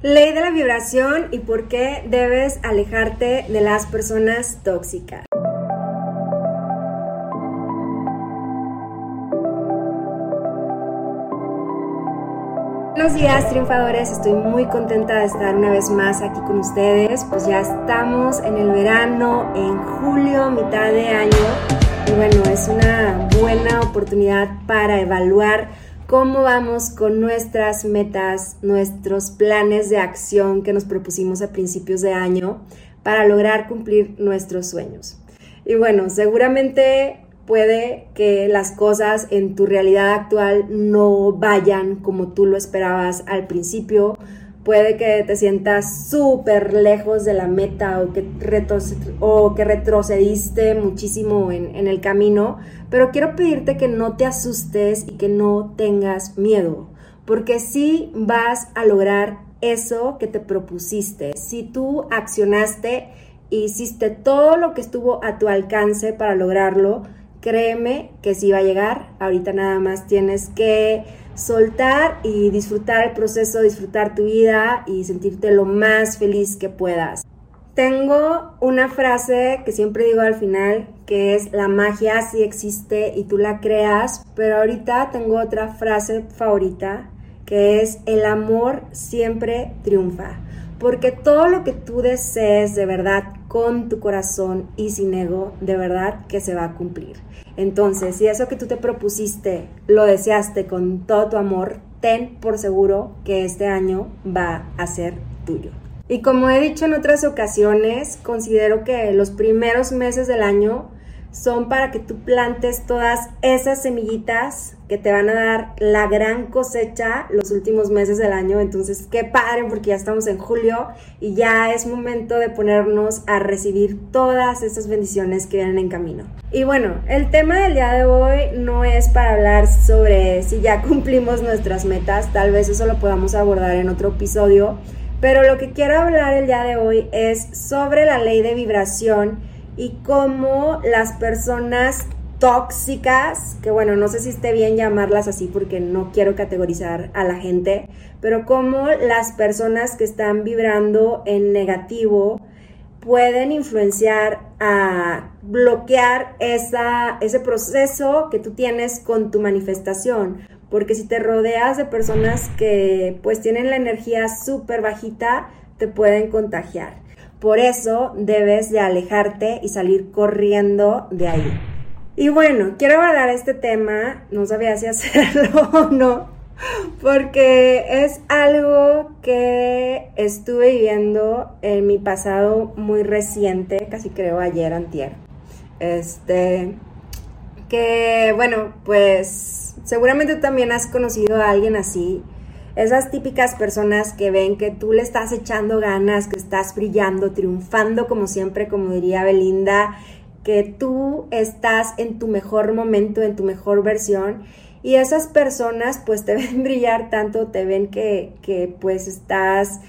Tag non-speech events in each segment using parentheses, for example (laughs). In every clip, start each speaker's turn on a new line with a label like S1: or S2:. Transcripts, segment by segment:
S1: Ley de la vibración y por qué debes alejarte de las personas tóxicas. Buenos días triunfadores, estoy muy contenta de estar una vez más aquí con ustedes, pues ya estamos en el verano, en julio, mitad de año, y bueno, es una buena oportunidad para evaluar cómo vamos con nuestras metas, nuestros planes de acción que nos propusimos a principios de año para lograr cumplir nuestros sueños. Y bueno, seguramente puede que las cosas en tu realidad actual no vayan como tú lo esperabas al principio puede que te sientas súper lejos de la meta o que, o que retrocediste muchísimo en, en el camino, pero quiero pedirte que no te asustes y que no tengas miedo, porque sí vas a lograr eso que te propusiste. Si tú accionaste hiciste todo lo que estuvo a tu alcance para lograrlo, créeme que sí va a llegar. Ahorita nada más tienes que soltar y disfrutar el proceso, disfrutar tu vida y sentirte lo más feliz que puedas. Tengo una frase que siempre digo al final, que es la magia sí existe y tú la creas, pero ahorita tengo otra frase favorita, que es el amor siempre triunfa, porque todo lo que tú desees de verdad con tu corazón y sin ego, de verdad que se va a cumplir. Entonces, si eso que tú te propusiste lo deseaste con todo tu amor, ten por seguro que este año va a ser tuyo. Y como he dicho en otras ocasiones, considero que los primeros meses del año son para que tú plantes todas esas semillitas que te van a dar la gran cosecha los últimos meses del año. Entonces, qué padre porque ya estamos en julio y ya es momento de ponernos a recibir todas esas bendiciones que vienen en camino. Y bueno, el tema del día de hoy no es para hablar sobre si ya (laughs) cumplimos nuestras metas, tal vez eso lo podamos abordar en otro episodio, pero lo que quiero hablar el día de hoy es sobre la ley de vibración y cómo las personas tóxicas, que bueno, no sé si esté bien llamarlas así porque no quiero categorizar a la gente, pero cómo las personas que están vibrando en negativo pueden influenciar a bloquear esa, ese proceso que tú tienes con tu manifestación. Porque si te rodeas de personas que pues tienen la energía súper bajita, te pueden contagiar. Por eso debes de alejarte y salir corriendo de ahí. Y bueno, quiero abordar este tema, no sabía si (laughs) hacerlo o no, porque es algo que estuve viviendo en mi pasado muy reciente, casi creo ayer, antier. Este, que bueno, pues seguramente también has conocido a alguien así esas típicas personas que ven que tú le estás echando ganas, que estás brillando, triunfando como siempre, como diría Belinda, que tú estás en tu mejor momento, en tu mejor versión. Y esas personas pues te (laughs) ven brillar tanto, te ven que, que pues estás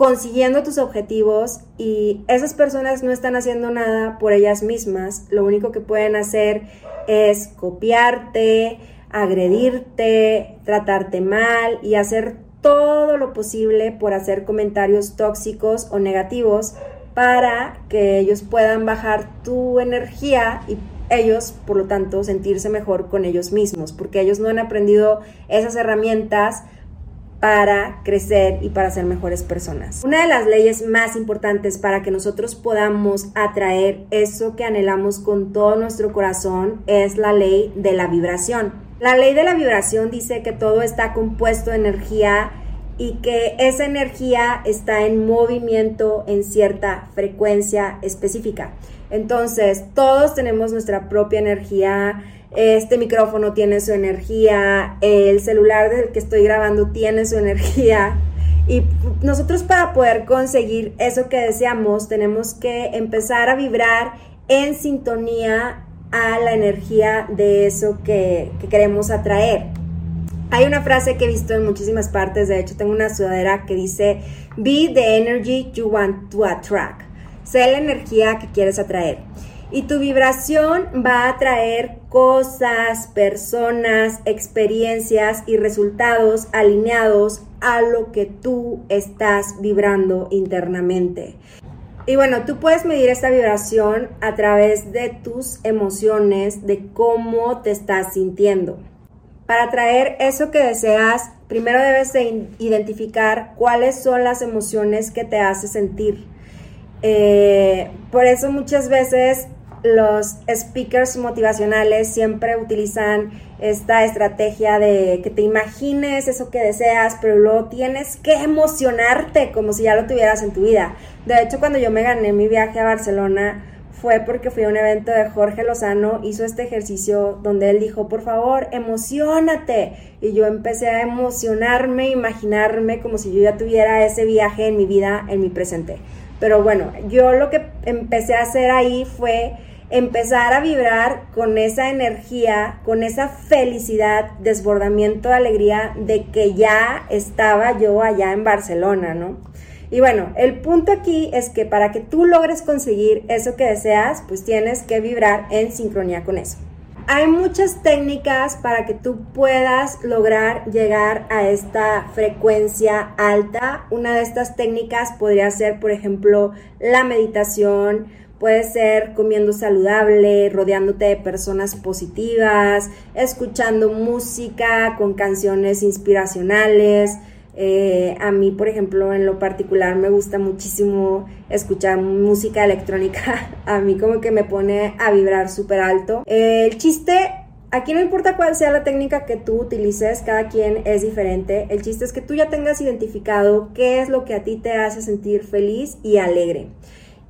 S1: consiguiendo tus objetivos y esas personas no están haciendo nada por ellas mismas, lo único que pueden hacer es copiarte, agredirte, tratarte mal y hacer todo lo posible por hacer comentarios tóxicos o negativos para que ellos puedan bajar tu energía y ellos, por lo tanto, sentirse mejor con ellos mismos, porque ellos no han aprendido esas herramientas para crecer y para ser mejores personas. Una de las leyes más importantes para que nosotros podamos atraer eso que anhelamos con todo nuestro corazón es la ley de la vibración. La ley de la vibración dice que todo está compuesto de energía y que esa energía está en movimiento en cierta frecuencia específica. Entonces, todos tenemos nuestra propia energía. Este micrófono tiene su energía, el celular del que estoy grabando tiene su energía. Y nosotros para poder conseguir eso que deseamos tenemos que empezar a vibrar en sintonía a la energía de eso que, queremos atraer. Hay una frase que he visto en muchísimas partes, de hecho tengo una sudadera que dice, be the energy you want to attract. Sé la energía que quieres atraer. Y tu vibración va a atraer cosas, personas, experiencias y resultados alineados a lo que tú estás vibrando internamente. Y bueno, tú puedes medir esta vibración a través de tus emociones, de cómo te estás sintiendo. Para traer eso que deseas, primero debes de identificar cuáles son las emociones que te hace sentir. Eh, por eso muchas veces los speakers motivacionales siempre utilizan esta estrategia de que te imagines eso que deseas, pero luego tienes que emocionarte como si ya lo tuvieras en tu vida. De hecho, cuando yo me gané mi viaje a Barcelona, fue porque fui a un evento de Jorge Lozano, hizo este ejercicio donde él dijo, por favor, emocionate. Y yo empecé a emocionarme, imaginarme como si yo ya tuviera ese viaje en mi vida, en mi presente. Pero bueno, yo lo que empecé a hacer ahí fue empezar a vibrar con esa energía, con esa felicidad, desbordamiento de alegría de que ya estaba yo allá en Barcelona, ¿no? Y bueno, el punto aquí es que para que tú logres conseguir eso que deseas, pues tienes que vibrar en sincronía con eso. Hay muchas técnicas para que tú puedas lograr llegar a esta frecuencia alta. Una de estas técnicas podría ser, por ejemplo, la meditación, Puede ser comiendo saludable, rodeándote de personas positivas, escuchando música con canciones inspiracionales. Eh, a mí, por ejemplo, en lo particular me gusta muchísimo escuchar música electrónica. (laughs) A mí como que me pone a vibrar súper alto. el chiste Aquí no importa cuál sea la técnica que tú utilices, cada quien es diferente. El chiste es que tú ya tengas identificado qué es lo que a ti te hace sentir feliz y alegre.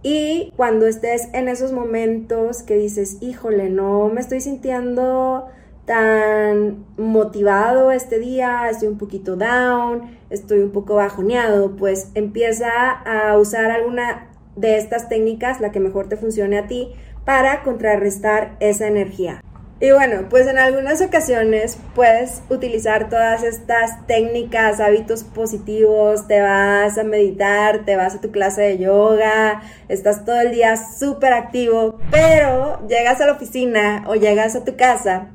S1: Y cuando estés en esos momentos que dices, híjole, no me estoy sintiendo tan motivado este día, estoy un poquito down, estoy un poco bajoneado, pues empieza a usar alguna de estas técnicas, la que mejor te funcione a ti, para contrarrestar esa energía. Y bueno, pues en algunas ocasiones puedes utilizar todas estas técnicas, hábitos positivos, te vas a meditar, te vas a tu clase de yoga, estás todo el día súper activo, pero llegas a la oficina o llegas a tu casa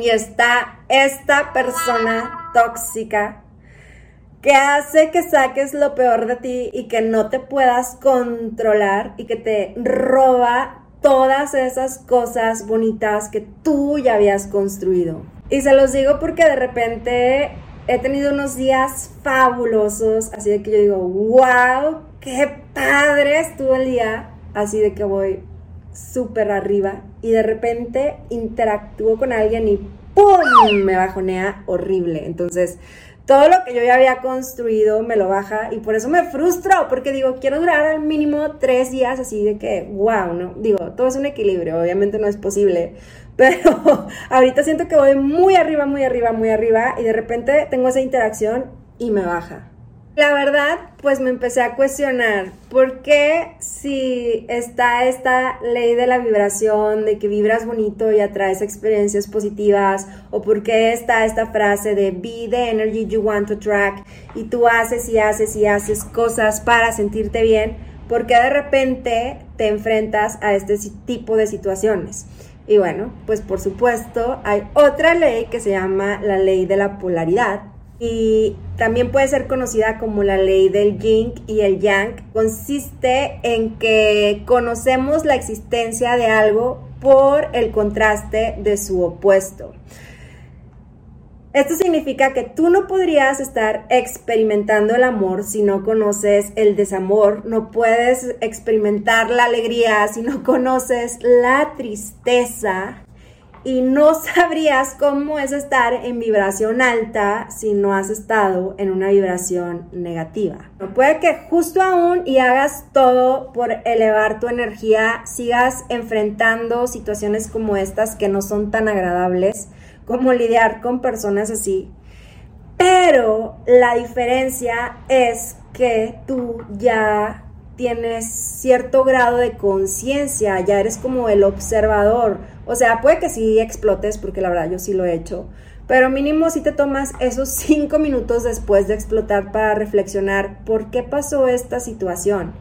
S1: y está esta persona tóxica que hace que saques lo peor de ti y que no te puedas controlar y que te roba todas esas cosas bonitas que tú ya habías construido. Y se los digo porque de repente he tenido unos días fabulosos, así de que yo digo, wow, qué padre estuvo el día, así de que voy súper arriba y de repente interactúo con alguien y ¡pum! me bajonea horrible. Entonces, todo lo que yo ya había construido me lo baja y por eso me frustro, porque digo, quiero durar al mínimo tres días así de que, wow, ¿no? Digo, todo es un equilibrio, obviamente no es posible, (laughs) pero ahorita siento que voy muy arriba, muy arriba, muy arriba y de repente tengo esa interacción y me baja. La verdad, pues me empecé a cuestionar por qué si está esta ley de la vibración, de que vibras bonito y atraes experiencias positivas, o por qué está esta frase de be the energy you want to attract y tú haces y haces y haces cosas para sentirte bien, porque de repente te enfrentas a este tipo de situaciones. Y bueno, pues por supuesto hay otra ley que se llama la ley de la polaridad y también puede ser conocida como la ley del yin y el yang. Consiste en que conocemos la existencia de algo por el contraste de su opuesto. Esto significa que tú no podrías estar experimentando el amor si no conoces el desamor, no puedes experimentar la alegría si no conoces la tristeza y no (laughs) sabrías cómo es estar en vibración alta si no has estado en una vibración negativa. Puede que justo aún y hagas todo por elevar tu energía, sigas enfrentando situaciones como estas que no son tan agradables, como lidiar con personas así. Pero la diferencia es que tú ya tienes cierto grado de conciencia, ya eres como el observador. O sea, puede que sí explotes, porque la verdad yo sí lo he hecho, pero mínimo si te tomas esos (laughs) cinco minutos después de explotar para reflexionar por qué pasó esta situación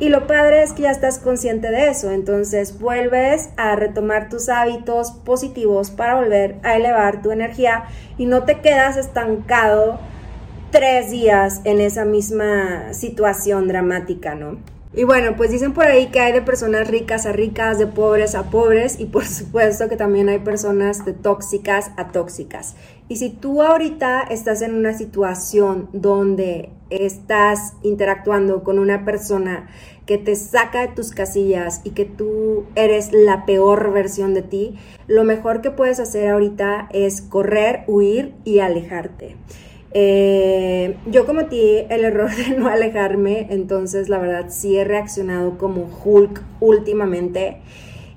S1: Y lo padre es que ya estás consciente de eso, entonces vuelves a retomar tus hábitos positivos para volver a elevar tu energía y no te quedas estancado tres días en esa misma situación dramática, ¿no? Y bueno, pues dicen por ahí que hay de personas ricas a ricas, de pobres a pobres y por (laughs) supuesto que también hay personas de tóxicas a tóxicas. Y si tú ahorita estás en una situación donde estás interactuando con una persona que te saca de tus casillas y que tú eres la peor versión de ti, lo mejor que puedes hacer ahorita es correr, huir y alejarte. Eh, yo cometí el error de no alejarme, entonces la verdad sí he reaccionado como Hulk últimamente.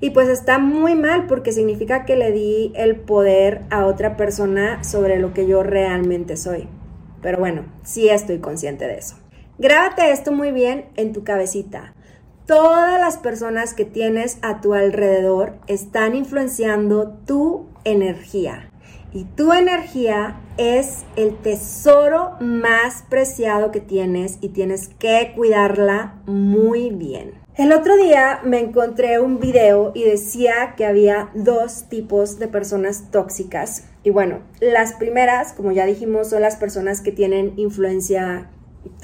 S1: Y pues está muy mal porque significa que le di el poder a otra persona sobre lo que yo realmente soy. Pero bueno, sí estoy consciente de eso. Grábate esto muy bien en tu cabecita. Todas las personas que tienes a tu alrededor están influenciando tu energía. Y tu energía es el tesoro más preciado que tienes y tienes que cuidarla muy bien. El otro día me encontré un video y decía que había dos tipos de personas tóxicas. Y bueno, las primeras, como ya dijimos, son las personas que tienen influencia,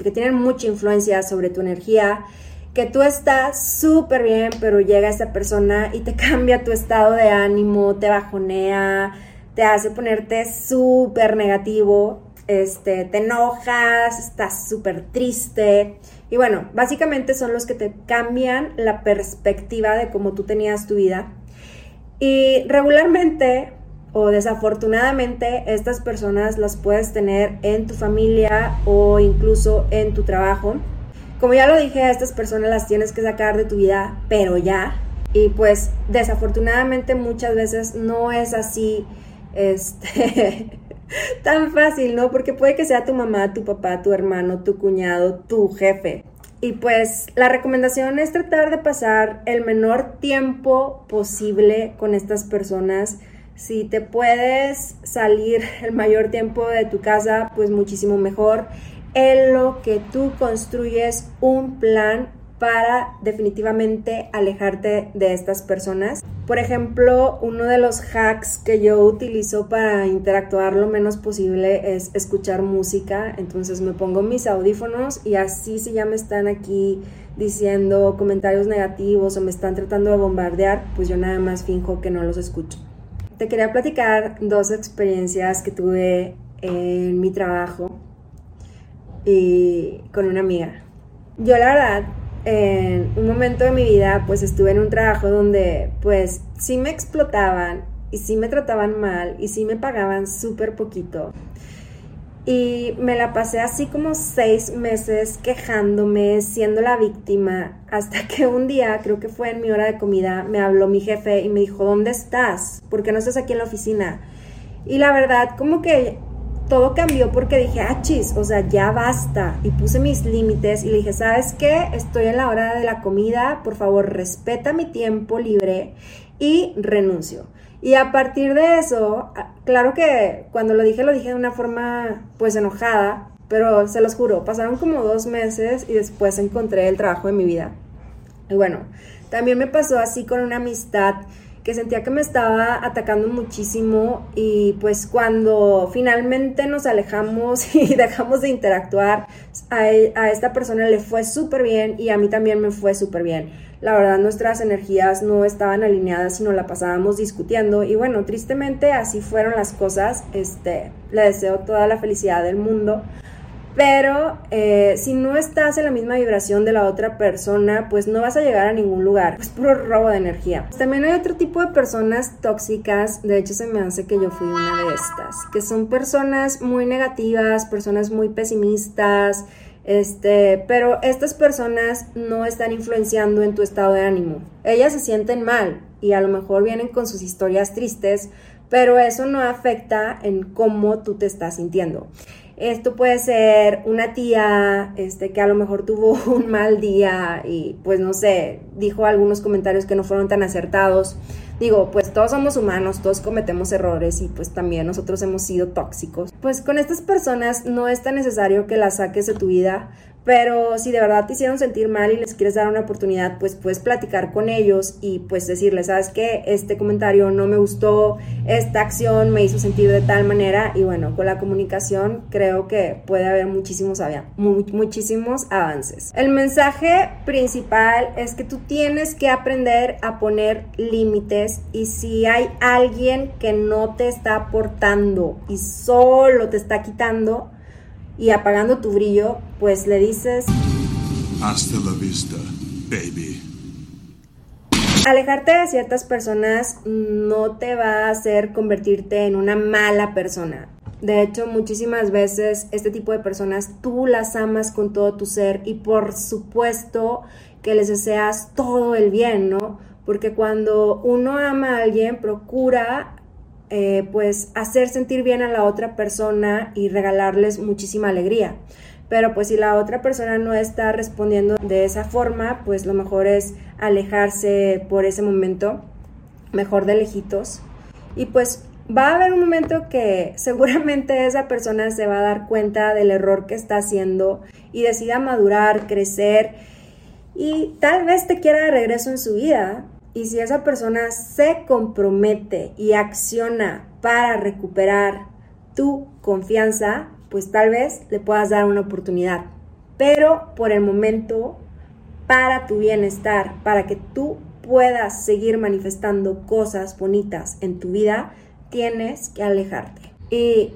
S1: que tienen mucha influencia sobre tu energía, que tú estás súper bien, pero llega esa persona y te (laughs) cambia tu estado de ánimo, te bajonea, te hace ponerte súper negativo, este, te enojas, estás súper triste. Y bueno, básicamente son los que te cambian la perspectiva de cómo tú tenías tu vida. Y regularmente o desafortunadamente estas personas las puedes tener en tu familia o incluso en tu trabajo. Como ya lo dije, estas personas las tienes que sacar de tu vida, pero ya. Y pues desafortunadamente muchas veces no es así este, (laughs) tan fácil, ¿no? Porque puede que sea tu mamá, tu papá, tu hermano, tu cuñado, tu jefe. Y pues la recomendación es tratar de pasar el menor tiempo posible con estas personas. Si te puedes salir (laughs) el mayor tiempo de tu casa, pues muchísimo mejor. En lo que tú construyes un plan para definitivamente alejarte de estas personas. Por ejemplo, uno de los hacks que yo utilizo para interactuar lo menos posible es escuchar música. Entonces me pongo mis audífonos y así si ya me están aquí diciendo comentarios negativos o me están tratando de bombardear, pues yo nada más finjo que no los escucho. Te quería platicar dos experiencias que tuve en mi trabajo y con una amiga. Yo la verdad en un momento de mi vida pues estuve en un trabajo donde pues sí me explotaban y sí me trataban mal y sí me pagaban súper poquito. Y me la pasé así como seis meses quejándome, siendo la víctima, hasta que un día, creo que fue en mi hora de comida, me habló mi jefe y me dijo, ¿dónde estás? ¿Por qué no estás aquí en la oficina? Y la verdad, como que todo cambió porque dije, ah, chis, o sea, ya basta. Y puse mis límites y le dije, ¿sabes qué? Estoy en la hora de la comida, por favor, respeta mi tiempo libre y renuncio. Y a partir de eso, claro que cuando lo dije, lo dije de una forma pues enojada, pero se los juro, pasaron como dos meses y después encontré el trabajo de mi vida. Y bueno, también me pasó así con una amistad que sentía que me estaba atacando muchísimo y pues cuando finalmente nos alejamos (laughs) y dejamos de interactuar, a, e, esta persona le fue súper bien y a mí también me fue súper bien. La verdad nuestras energías no estaban alineadas, sino la pasábamos discutiendo y bueno, tristemente así fueron las cosas. Este, le deseo toda la felicidad del mundo pero eh, si no estás en la misma vibración de la otra persona, pues no vas a llegar a ningún lugar. Es puro robo de energía. También hay otro tipo de personas tóxicas. De hecho, se me hace que yo fui una de estas. Que son personas muy negativas, personas muy pesimistas. Este, pero estas personas no están influenciando en tu estado de ánimo. Ellas se sienten mal y a lo mejor vienen con sus historias tristes, pero eso no afecta en cómo tú te estás sintiendo. Esto puede ser una tía este, que a lo mejor tuvo (laughs) un mal día y pues no sé, dijo algunos comentarios que no fueron tan acertados. Digo, pues todos somos humanos, todos cometemos errores y pues también nosotros hemos sido tóxicos. Pues con estas personas no es tan necesario que las saques de tu vida Pero si de verdad te hicieron sentir mal y les quieres dar una oportunidad, pues puedes platicar con ellos y pues decirles, ¿sabes qué? Este comentario no me gustó, esta acción me hizo sentir de tal manera y bueno, con la comunicación creo que puede haber muchísimos, muchísimos avances. El mensaje principal es que tú tienes que aprender a poner límites y si hay alguien que no te está aportando y solo te está quitando, y apagando tu brillo, pues le dices...
S2: Hasta la vista, baby.
S1: Alejarte de ciertas personas no te va a hacer convertirte en una mala persona. De hecho, muchísimas veces este tipo de personas tú las amas con todo tu ser y por supuesto que les deseas todo el bien, ¿no? Porque cuando uno ama a alguien, procura eh, pues hacer sentir bien a la otra persona y regalarles muchísima alegría. Pero pues si la otra persona no está respondiendo de esa forma, pues lo mejor es alejarse por ese momento, mejor de lejitos. Y pues va a haber un momento que (laughs) seguramente esa persona se va a dar cuenta del error que está haciendo y decida madurar, crecer y tal vez te quiera de regreso en su vida, y si esa persona se compromete y acciona para recuperar tu confianza, pues tal vez le puedas dar una oportunidad. Pero por el momento, para tu bienestar, para que tú puedas seguir manifestando cosas bonitas en tu vida, tienes que alejarte. Y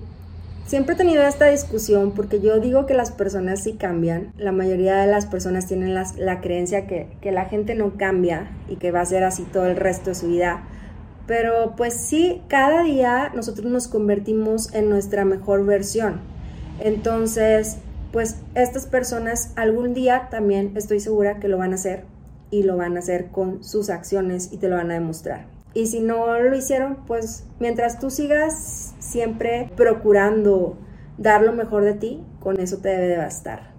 S1: Siempre he tenido esta discusión porque yo digo que las personas sí cambian. La mayoría de las personas tienen la creencia que, que la gente no cambia y que va a ser así todo el resto de su vida. Pero pues sí, cada día nosotros nos convertimos en nuestra mejor versión. Entonces, pues estas personas algún día también estoy segura que lo van a hacer y lo van a hacer con sus acciones y te lo van a demostrar. Y si no lo hicieron, pues mientras tú sigas siempre procurando dar lo mejor de ti, con eso te debe de bastar.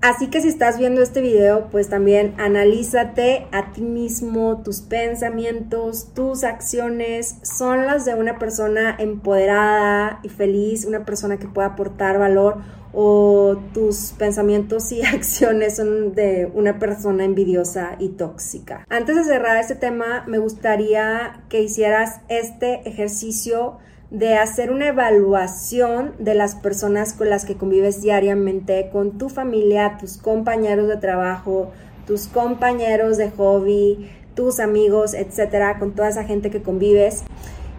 S1: Así que si estás viendo este video, pues también analízate a ti mismo, tus pensamientos, tus acciones, son las de una persona empoderada y feliz, una persona que pueda aportar valor o tus pensamientos y (laughs) acciones son de una persona envidiosa y tóxica. Antes de cerrar este tema, me gustaría que hicieras este ejercicio de hacer una evaluación de las personas con las que convives diariamente, con tu familia, tus compañeros de trabajo, tus compañeros de hobby, tus amigos, etcétera, con toda esa gente que convives.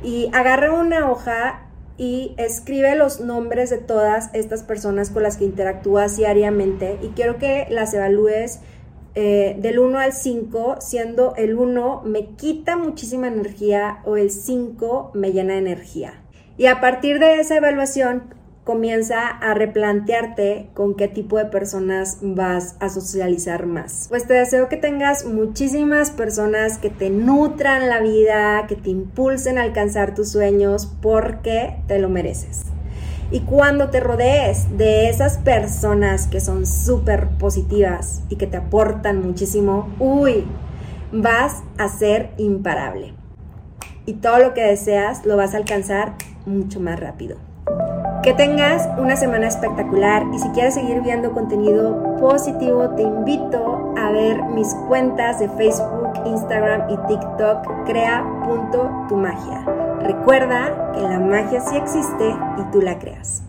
S1: Y agarra una hoja y escribe los nombres de todas estas personas con las que interactúas diariamente y quiero que las evalúes eh, del 1 al 5, siendo el 1 me quita muchísima energía o el 5 me llena de energía. Y a partir de esa evaluación comienza a replantearte con qué tipo de personas vas a socializar más. Pues te deseo que tengas muchísimas personas que te nutran la vida, que te impulsen a alcanzar tus sueños porque te lo mereces. Y cuando te rodees de esas personas que son súper positivas y que te aportan muchísimo, uy, vas a ser imparable. Y todo lo que deseas lo vas a alcanzar mucho más rápido. Que tengas una semana espectacular y si quieres seguir viendo contenido positivo te invito a ver mis cuentas de Facebook, Instagram y TikTok crea.tumagia. Recuerda que la magia sí existe y tú la creas.